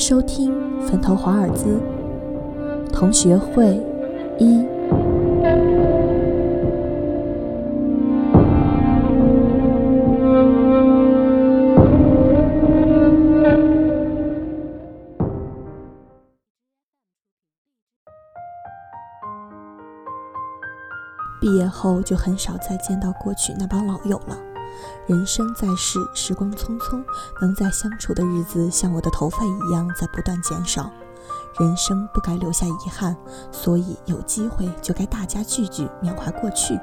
收听《坟头华尔兹》同学会一。毕业后就很少再见到过去那帮老友了。人生在世，时光匆匆，能在相处的日子像我的头发一样在不断减少。人生不该留下遗憾，所以有机会就该大家聚聚，缅怀过去。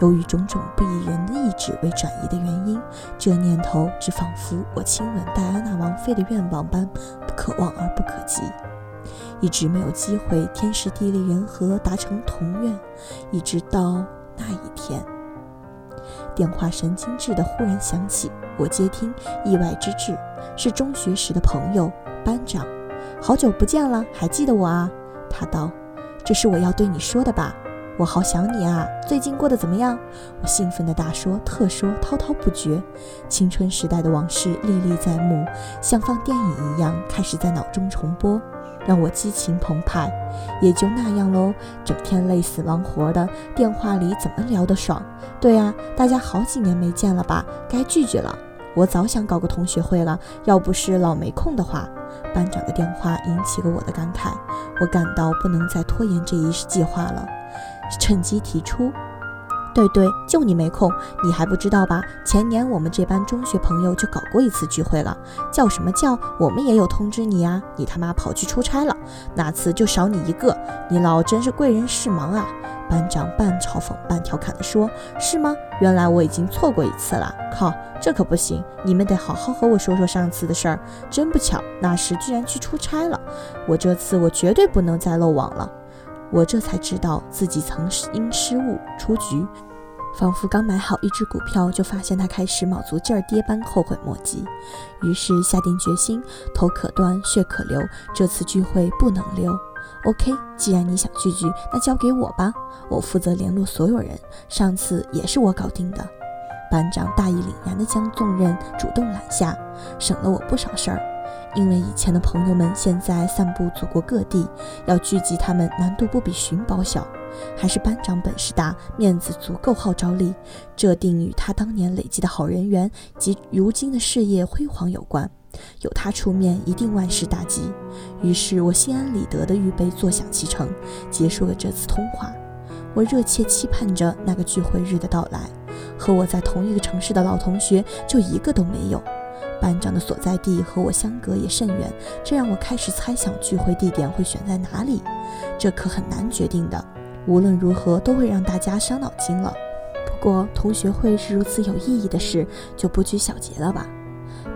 由于种种不以人的意志为转移的原因，这念头只仿佛我亲吻戴安娜王妃的愿望般不可望而不可及，一直没有机会天时地利人和达成同愿，一直到那一天。电话神经质的忽然响起，我接听，意外之至，是中学时的朋友班长。好久不见了，还记得我啊？他道：“这是我要对你说的吧？我好想你啊！最近过得怎么样？”我兴奋的大说特说，滔滔不绝，青春时代的往事历历在目，像放电影一样开始在脑中重播。让我激情澎湃，也就那样喽。整天累死忙活的，电话里怎么聊得爽？对啊，大家好几年没见了吧？该聚聚了。我早想搞个同学会了，要不是老没空的话。班长的电话引起了我的感慨，我感到不能再拖延这一计划了，趁机提出。对对，就你没空，你还不知道吧？前年我们这班中学朋友就搞过一次聚会了，叫什么叫？我们也有通知你呀，你他妈跑去出差了，那次就少你一个，你老真是贵人事忙啊！班长半嘲讽半调侃地说：“是吗？原来我已经错过一次了。靠，这可不行，你们得好好和我说说上次的事儿。真不巧，那时居然去出差了，我这次我绝对不能再漏网了。我这才知道自己曾因失误出局。”仿佛刚买好一只股票，就发现它开始卯足劲儿跌般后悔莫及，于是下定决心，头可断，血可流，这次聚会不能溜。OK，既然你想聚聚，那交给我吧，我负责联络所有人。上次也是我搞定的。班长大义凛然地将重任主动揽下，省了我不少事儿。因为以前的朋友们现在散布祖国各地，要聚集他们难度不比寻宝小。还是班长本事大，面子足够，号召力，这定与他当年累积的好人缘及如今的事业辉煌有关。有他出面，一定万事大吉。于是我心安理得地预备坐享其成，结束了这次通话。我热切期盼着那个聚会日的到来。和我在同一个城市的老同学就一个都没有。班长的所在地和我相隔也甚远，这让我开始猜想聚会地点会选在哪里。这可很难决定的。无论如何都会让大家伤脑筋了。不过同学会是如此有意义的事，就不拘小节了吧？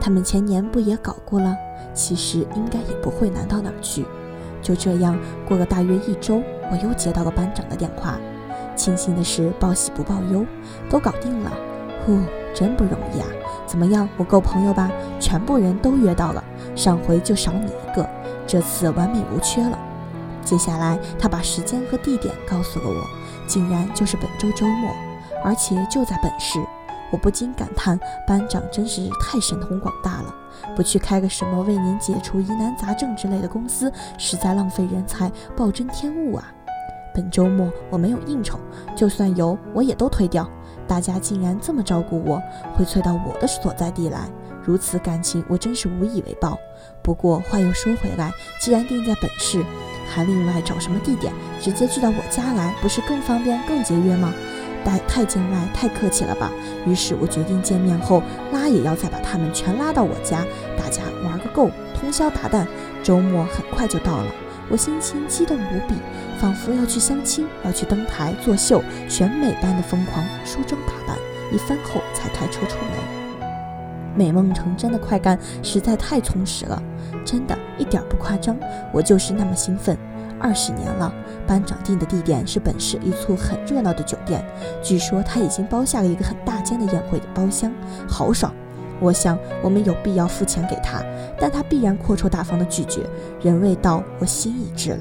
他们前年不也搞过了？其实应该也不会难到哪儿去。就这样过了大约一周，我又接到了班长的电话。庆幸的是，报喜不报忧，都搞定了。呼，真不容易啊！怎么样，我够朋友吧？全部人都约到了，上回就少你一个，这次完美无缺了。接下来，他把时间和地点告诉了我，竟然就是本周周末，而且就在本市。我不禁感叹，班长真是太神通广大了。不去开个什么为您解除疑难杂症之类的公司，实在浪费人才，暴殄天物啊！本周末我没有应酬，就算有，我也都推掉。大家竟然这么照顾我，会催到我的所在地来，如此感情，我真是无以为报。不过话又说回来，既然定在本市，还另外找什么地点？直接聚到我家来，不是更方便、更节约吗？太太见外，太客气了吧？于是我决定见面后拉也要再把他们全拉到我家，大家玩个够，通宵达旦。周末很快就到了，我心情激动无比，仿佛要去相亲，要去登台作秀，选美般的疯狂梳妆打扮，一番后才开车出门。美梦成真的快感实在太充实了。真的，一点不夸张，我就是那么兴奋。二十年了，班长定的地点是本市一处很热闹的酒店，据说他已经包下了一个很大间的宴会的包厢，豪爽。我想我们有必要付钱给他，但他必然阔绰大方的拒绝。人未到，我心已至了。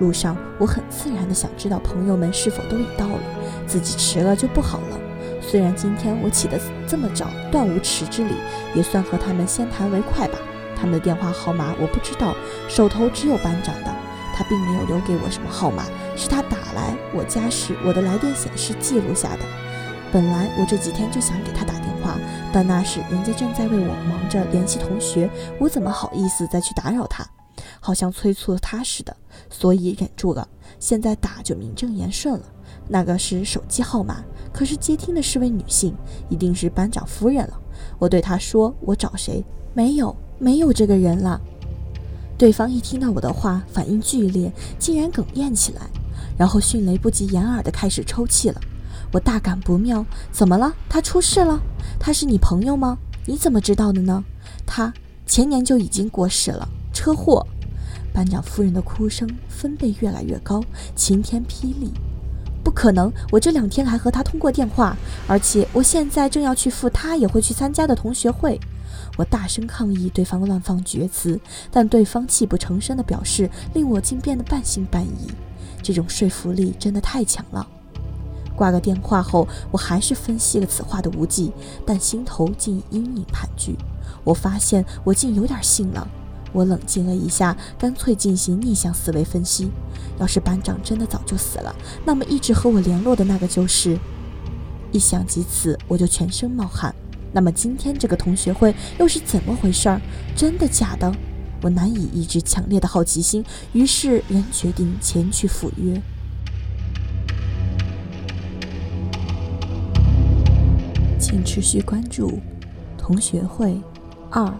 路上，我很自然的想知道朋友们是否都已到了，自己迟了就不好了。虽然今天我起得这么早，断无迟之理，也算和他们先谈为快吧。他们的电话号码我不知道，手头只有班长的。他并没有留给我什么号码，是他打来我家时我的来电显示记录下的。本来我这几天就想给他打电话，但那时人家正在为我忙着联系同学，我怎么好意思再去打扰他？好像催促了他似的，所以忍住了。现在打就名正言顺了。那个是手机号码，可是接听的是位女性，一定是班长夫人了。我对她说：“我找谁？没有，没有这个人了。”对方一听到我的话，反应剧烈，竟然哽咽起来，然后迅雷不及掩耳的开始抽泣了。我大感不妙，怎么了？他出事了？他是你朋友吗？你怎么知道的呢？他前年就已经过世了，车祸。班长夫人的哭声分贝越来越高，晴天霹雳。可能！我这两天还和他通过电话，而且我现在正要去赴他也会去参加的同学会。我大声抗议对方乱放厥词，但对方泣不成声的表示令我竟变得半信半疑。这种说服力真的太强了。挂个电话后，我还是分析了此话的无忌，但心头竟阴影盘踞。我发现我竟有点信了。我冷静了一下，干脆进行逆向思维分析：要是班长真的早就死了，那么一直和我联络的那个就是……一想及此，我就全身冒汗。那么今天这个同学会又是怎么回事儿？真的假的？我难以抑制强烈的好奇心，于是仍决定前去赴约。请持续关注同学会二。